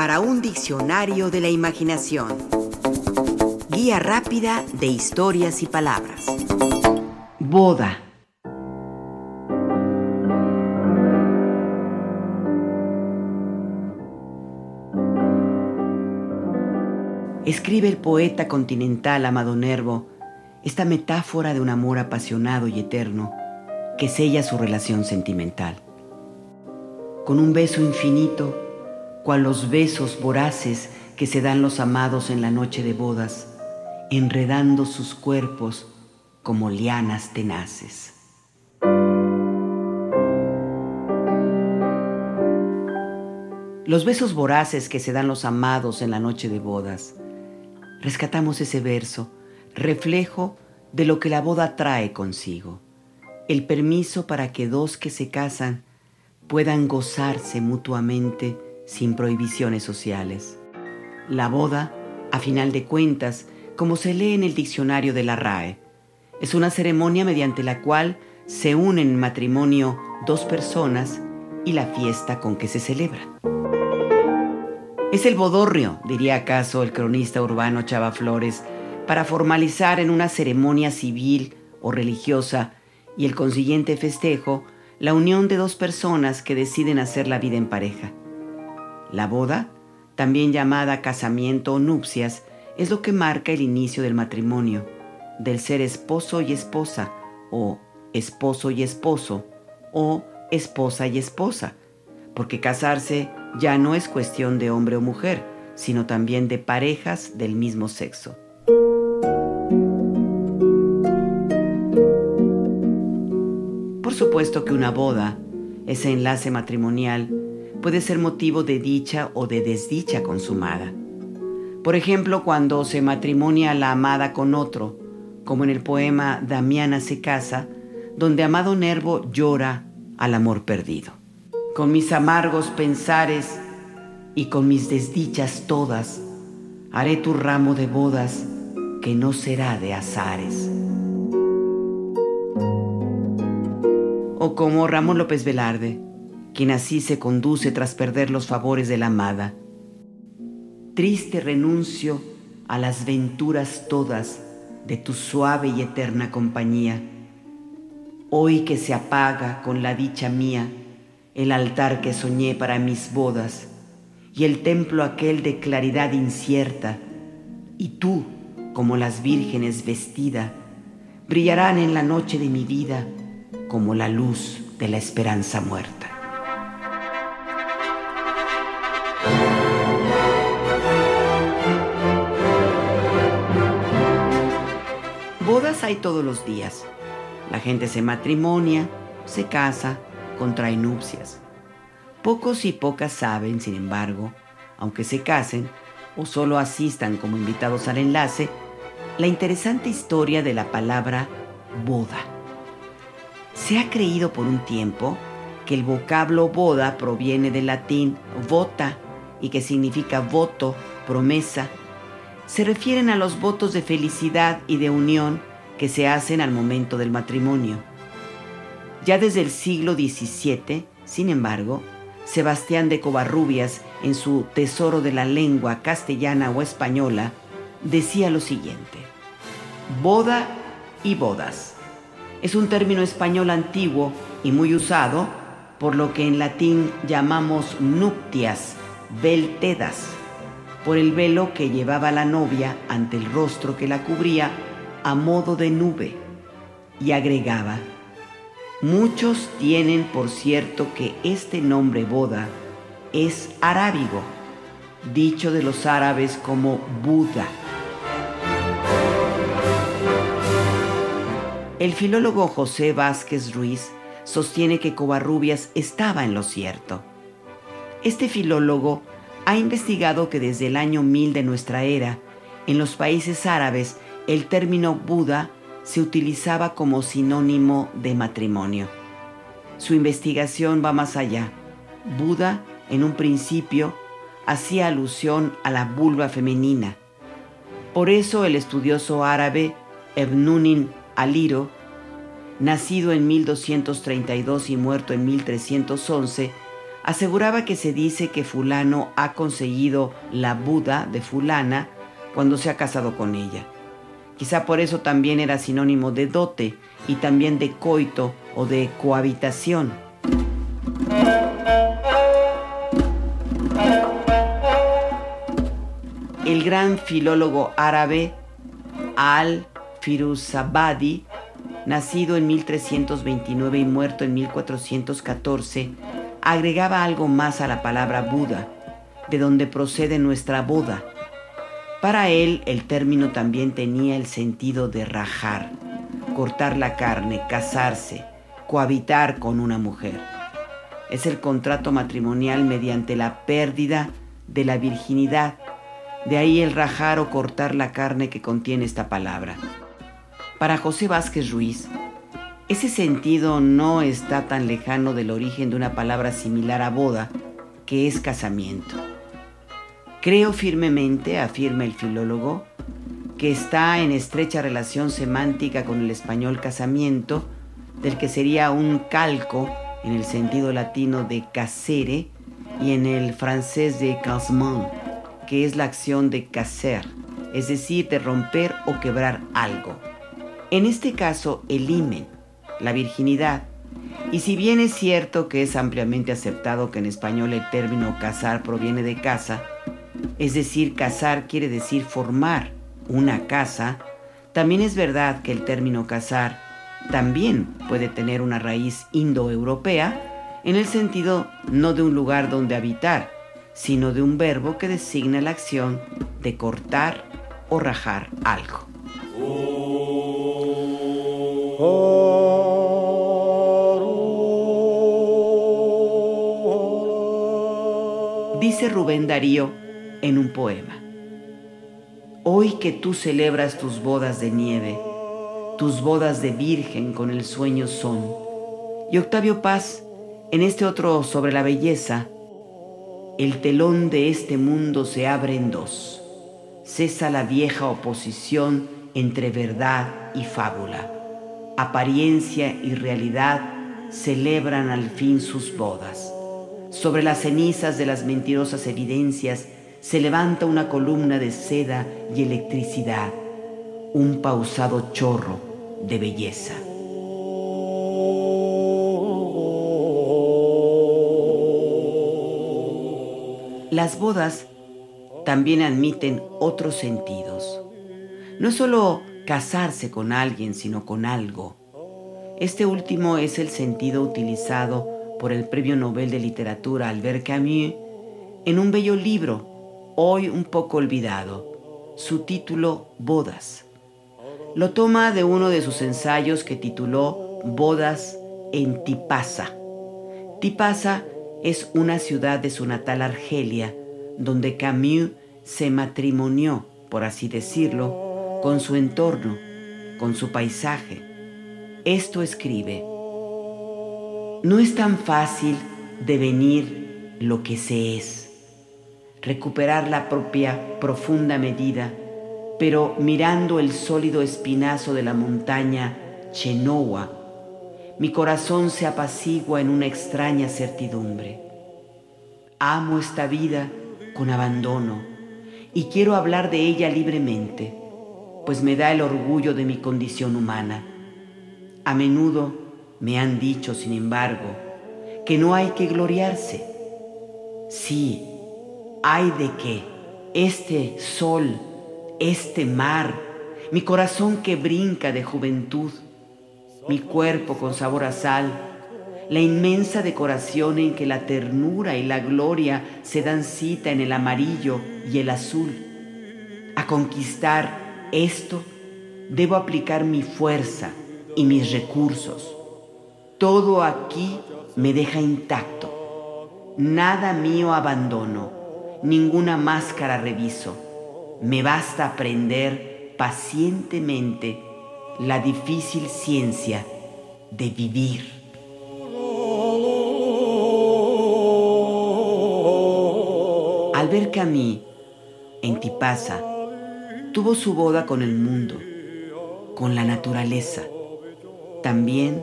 para un diccionario de la imaginación. Guía rápida de historias y palabras. Boda. Escribe el poeta continental Amado Nervo esta metáfora de un amor apasionado y eterno que sella su relación sentimental. Con un beso infinito, cual los besos voraces que se dan los amados en la noche de bodas, enredando sus cuerpos como lianas tenaces. Los besos voraces que se dan los amados en la noche de bodas. Rescatamos ese verso reflejo de lo que la boda trae consigo, el permiso para que dos que se casan puedan gozarse mutuamente sin prohibiciones sociales. La boda, a final de cuentas, como se lee en el diccionario de la RAE, es una ceremonia mediante la cual se unen en matrimonio dos personas y la fiesta con que se celebra. Es el bodorrio, diría acaso el cronista urbano Chava Flores, para formalizar en una ceremonia civil o religiosa y el consiguiente festejo la unión de dos personas que deciden hacer la vida en pareja. La boda, también llamada casamiento o nupcias, es lo que marca el inicio del matrimonio, del ser esposo y esposa, o esposo y esposo, o esposa y esposa, porque casarse ya no es cuestión de hombre o mujer, sino también de parejas del mismo sexo. supuesto que una boda, ese enlace matrimonial, puede ser motivo de dicha o de desdicha consumada. Por ejemplo, cuando se matrimonia la amada con otro, como en el poema Damiana se casa, donde Amado Nervo llora al amor perdido. Con mis amargos pensares y con mis desdichas todas, haré tu ramo de bodas que no será de azares. o como Ramón López Velarde, quien así se conduce tras perder los favores de la amada. Triste renuncio a las venturas todas de tu suave y eterna compañía. Hoy que se apaga con la dicha mía el altar que soñé para mis bodas y el templo aquel de claridad incierta, y tú, como las vírgenes vestida, brillarán en la noche de mi vida como la luz de la esperanza muerta. Hay todos los días. La gente se matrimonia, se casa, contrae nupcias. Pocos y pocas saben, sin embargo, aunque se casen o solo asistan como invitados al enlace, la interesante historia de la palabra boda. Se ha creído por un tiempo que el vocablo boda proviene del latín vota y que significa voto, promesa. Se refieren a los votos de felicidad y de unión que se hacen al momento del matrimonio. Ya desde el siglo XVII, sin embargo, Sebastián de Covarrubias, en su Tesoro de la Lengua castellana o española, decía lo siguiente, boda y bodas es un término español antiguo y muy usado, por lo que en latín llamamos nuptias, veltedas, por el velo que llevaba la novia ante el rostro que la cubría a modo de nube. Y agregaba, muchos tienen por cierto que este nombre boda es arábigo, dicho de los árabes como Buda El filólogo José Vázquez Ruiz sostiene que Covarrubias estaba en lo cierto. Este filólogo ha investigado que desde el año 1000 de nuestra era, en los países árabes, el término Buda se utilizaba como sinónimo de matrimonio. Su investigación va más allá. Buda, en un principio, hacía alusión a la vulva femenina. Por eso el estudioso árabe Ebnunin Aliro, nacido en 1232 y muerto en 1311, aseguraba que se dice que fulano ha conseguido la Buda de fulana cuando se ha casado con ella. Quizá por eso también era sinónimo de dote y también de coito o de cohabitación. El gran filólogo árabe Al-Firuzabadi, nacido en 1329 y muerto en 1414, agregaba algo más a la palabra Buda, de donde procede nuestra boda. Para él el término también tenía el sentido de rajar, cortar la carne, casarse, cohabitar con una mujer. Es el contrato matrimonial mediante la pérdida de la virginidad, de ahí el rajar o cortar la carne que contiene esta palabra. Para José Vázquez Ruiz, ese sentido no está tan lejano del origen de una palabra similar a boda, que es casamiento. Creo firmemente, afirma el filólogo, que está en estrecha relación semántica con el español casamiento, del que sería un calco en el sentido latino de casere y en el francés de casement, que es la acción de caser, es decir, de romper o quebrar algo. En este caso, el imen, la virginidad. Y si bien es cierto que es ampliamente aceptado que en español el término casar proviene de casa, es decir, casar quiere decir formar una casa, también es verdad que el término casar también puede tener una raíz indoeuropea en el sentido no de un lugar donde habitar, sino de un verbo que designa la acción de cortar o rajar algo. Dice Rubén Darío en un poema, Hoy que tú celebras tus bodas de nieve, tus bodas de virgen con el sueño son, y Octavio Paz, en este otro sobre la belleza, el telón de este mundo se abre en dos, cesa la vieja oposición entre verdad y fábula, apariencia y realidad celebran al fin sus bodas. Sobre las cenizas de las mentirosas evidencias se levanta una columna de seda y electricidad, un pausado chorro de belleza. Las bodas también admiten otros sentidos. No solo casarse con alguien, sino con algo. Este último es el sentido utilizado por el Premio Nobel de Literatura Albert Camus en un bello libro, hoy un poco olvidado, su título Bodas. Lo toma de uno de sus ensayos que tituló Bodas en Tipasa. Tipasa es una ciudad de su natal Argelia, donde Camus se matrimonió, por así decirlo, con su entorno, con su paisaje. Esto escribe, no es tan fácil devenir lo que se es, recuperar la propia profunda medida, pero mirando el sólido espinazo de la montaña Chenoa, mi corazón se apacigua en una extraña certidumbre. Amo esta vida con abandono y quiero hablar de ella libremente, pues me da el orgullo de mi condición humana. A menudo me han dicho, sin embargo, que no hay que gloriarse. Sí, hay de que este sol, este mar, mi corazón que brinca de juventud, mi cuerpo con sabor a sal, la inmensa decoración en que la ternura y la gloria se dan cita en el amarillo y el azul. A conquistar esto debo aplicar mi fuerza y mis recursos todo aquí me deja intacto. Nada mío abandono, ninguna máscara reviso. Me basta aprender pacientemente la difícil ciencia de vivir. Albert Camus, en Tipasa, tuvo su boda con el mundo, con la naturaleza. También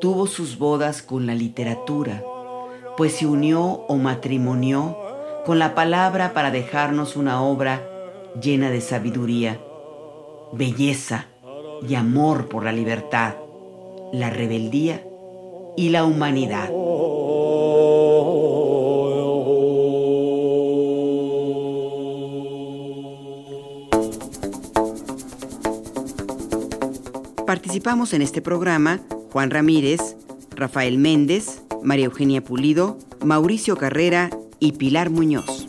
tuvo sus bodas con la literatura, pues se unió o matrimonió con la palabra para dejarnos una obra llena de sabiduría, belleza y amor por la libertad, la rebeldía y la humanidad. Participamos en este programa Juan Ramírez, Rafael Méndez, María Eugenia Pulido, Mauricio Carrera y Pilar Muñoz.